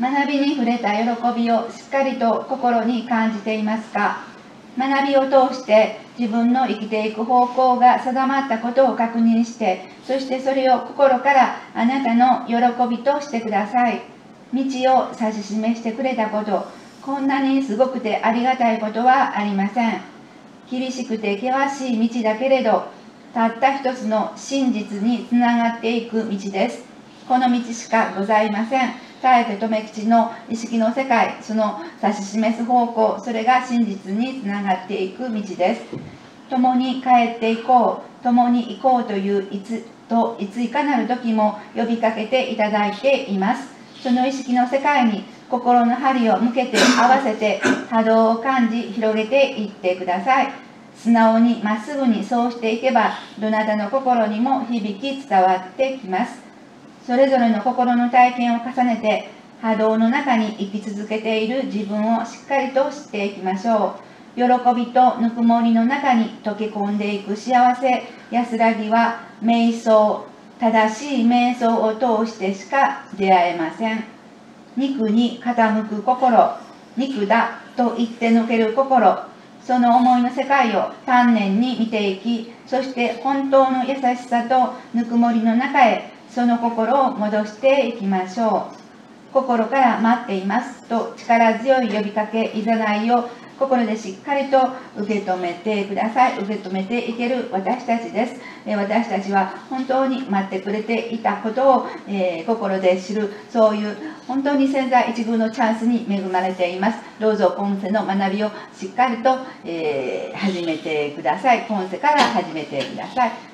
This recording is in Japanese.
学びに触れた喜びをしっかりと心に感じていますか？学びを通して自分の生きていく方向が定まったことを確認してそしてそれを心からあなたの喜びとしてください。道を指し示してくれたことこんなにすごくてありがたいことはありません。厳しくて険しい道だけれどたった一つの真実につながっていく道です。この道しかございません。耐えて留吉の意識の世界その指し示す方向それが真実につながっていく道です。共に帰っていこう共に行こうといういつといついかなる時も呼びかけていただいています。その意識の世界に心の針を向けて合わせて波動を感じ広げていってください。素直にまっすぐにそうしていけばどなたの心にも響き伝わってきます。それぞれの心の体験を重ねて波動の中に生き続けている自分をしっかりと知っていきましょう。喜びとぬくもりの中に溶け込んでいく幸せ。安らぎは瞑想正しい瞑想を通してしか出会えません。肉に傾く心。肉だと言って抜ける心。その思いの世界を丹念に見ていきそして本当の優しさとぬくもりの中へその心を戻していきましょう。心から待っていますと力強い呼びかけいざないを心でしっかりと受け止めてください。受け止めていける私たちです。私たちは本当に待ってくれていたことを、えー、心で知るそういう本当に潜在一遇のチャンスに恵まれています。どうぞ今世の学びをしっかりと、えー、始めてください。今世から始めてください。